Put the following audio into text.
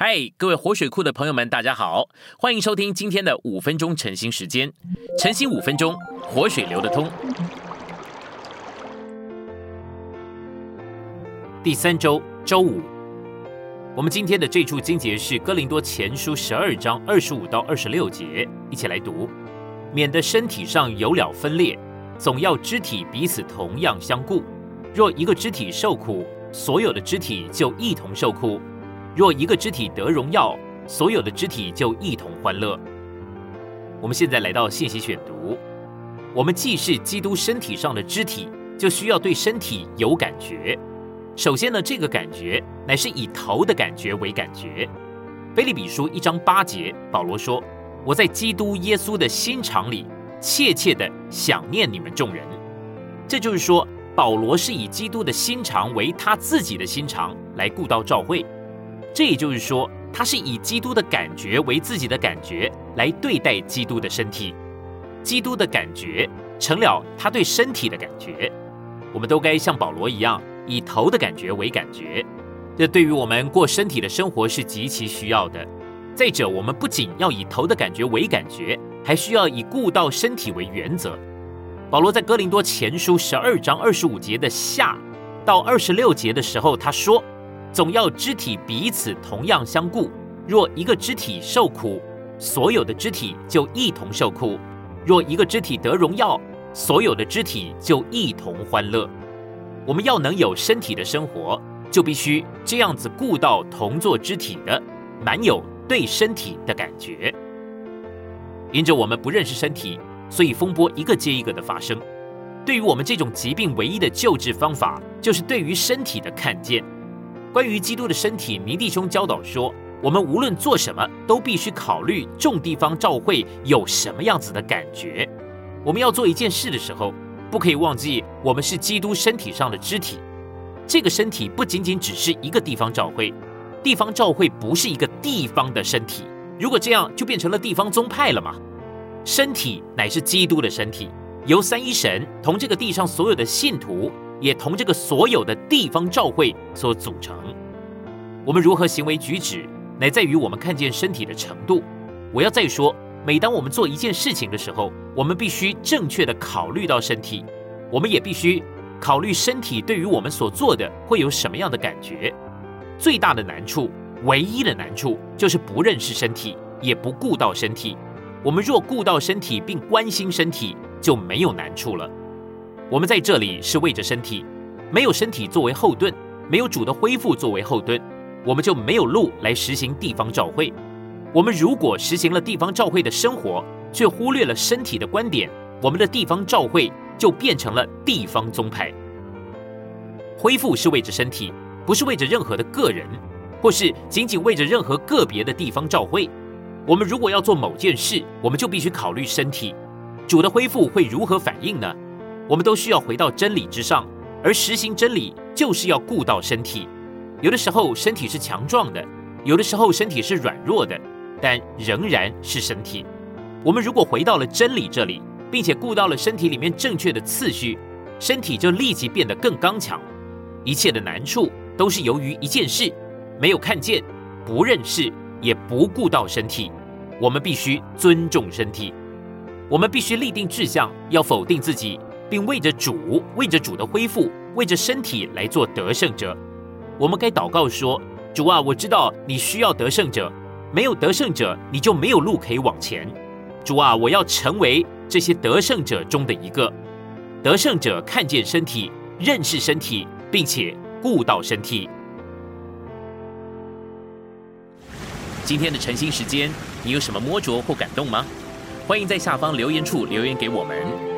嗨，各位活水库的朋友们，大家好，欢迎收听今天的五分钟晨兴时间。晨兴五分钟，活水流得通。第三周周五，我们今天的这处经节是哥林多前书十二章二十五到二十六节，一起来读。免得身体上有了分裂，总要肢体彼此同样相顾。若一个肢体受苦，所有的肢体就一同受苦。若一个肢体得荣耀，所有的肢体就一同欢乐。我们现在来到信息选读。我们既是基督身体上的肢体，就需要对身体有感觉。首先呢，这个感觉乃是以头的感觉为感觉。菲利比书一章八节，保罗说：“我在基督耶稣的心肠里，切切的想念你们众人。”这就是说，保罗是以基督的心肠为他自己的心肠来顾到召会。这也就是说，他是以基督的感觉为自己的感觉来对待基督的身体，基督的感觉成了他对身体的感觉。我们都该像保罗一样，以头的感觉为感觉。这对于我们过身体的生活是极其需要的。再者，我们不仅要以头的感觉为感觉，还需要以顾到身体为原则。保罗在哥林多前书十二章二十五节的下到二十六节的时候，他说。总要肢体彼此同样相顾。若一个肢体受苦，所有的肢体就一同受苦；若一个肢体得荣耀，所有的肢体就一同欢乐。我们要能有身体的生活，就必须这样子顾到同做肢体的，满有对身体的感觉。因着我们不认识身体，所以风波一个接一个的发生。对于我们这种疾病，唯一的救治方法，就是对于身体的看见。关于基督的身体，尼弟兄教导说，我们无论做什么，都必须考虑众地方教会有什么样子的感觉。我们要做一件事的时候，不可以忘记我们是基督身体上的肢体。这个身体不仅仅只是一个地方教会，地方教会不是一个地方的身体。如果这样，就变成了地方宗派了嘛？身体乃是基督的身体，由三一神同这个地上所有的信徒。也同这个所有的地方教会所组成。我们如何行为举止，乃在于我们看见身体的程度。我要再说，每当我们做一件事情的时候，我们必须正确的考虑到身体，我们也必须考虑身体对于我们所做的会有什么样的感觉。最大的难处，唯一的难处，就是不认识身体，也不顾到身体。我们若顾到身体，并关心身体，就没有难处了。我们在这里是为着身体，没有身体作为后盾，没有主的恢复作为后盾，我们就没有路来实行地方教会。我们如果实行了地方教会的生活，却忽略了身体的观点，我们的地方教会就变成了地方宗派。恢复是为着身体，不是为着任何的个人，或是仅仅为着任何个别的地方教会。我们如果要做某件事，我们就必须考虑身体，主的恢复会如何反应呢？我们都需要回到真理之上，而实行真理就是要顾到身体。有的时候身体是强壮的，有的时候身体是软弱的，但仍然是身体。我们如果回到了真理这里，并且顾到了身体里面正确的次序，身体就立即变得更刚强。一切的难处都是由于一件事：没有看见、不认识，也不顾到身体。我们必须尊重身体，我们必须立定志向，要否定自己。并为着主，为着主的恢复，为着身体来做得胜者。我们该祷告说：“主啊，我知道你需要得胜者，没有得胜者，你就没有路可以往前。主啊，我要成为这些得胜者中的一个。得胜者看见身体，认识身体，并且顾到身体。”今天的晨兴时间，你有什么摸着或感动吗？欢迎在下方留言处留言给我们。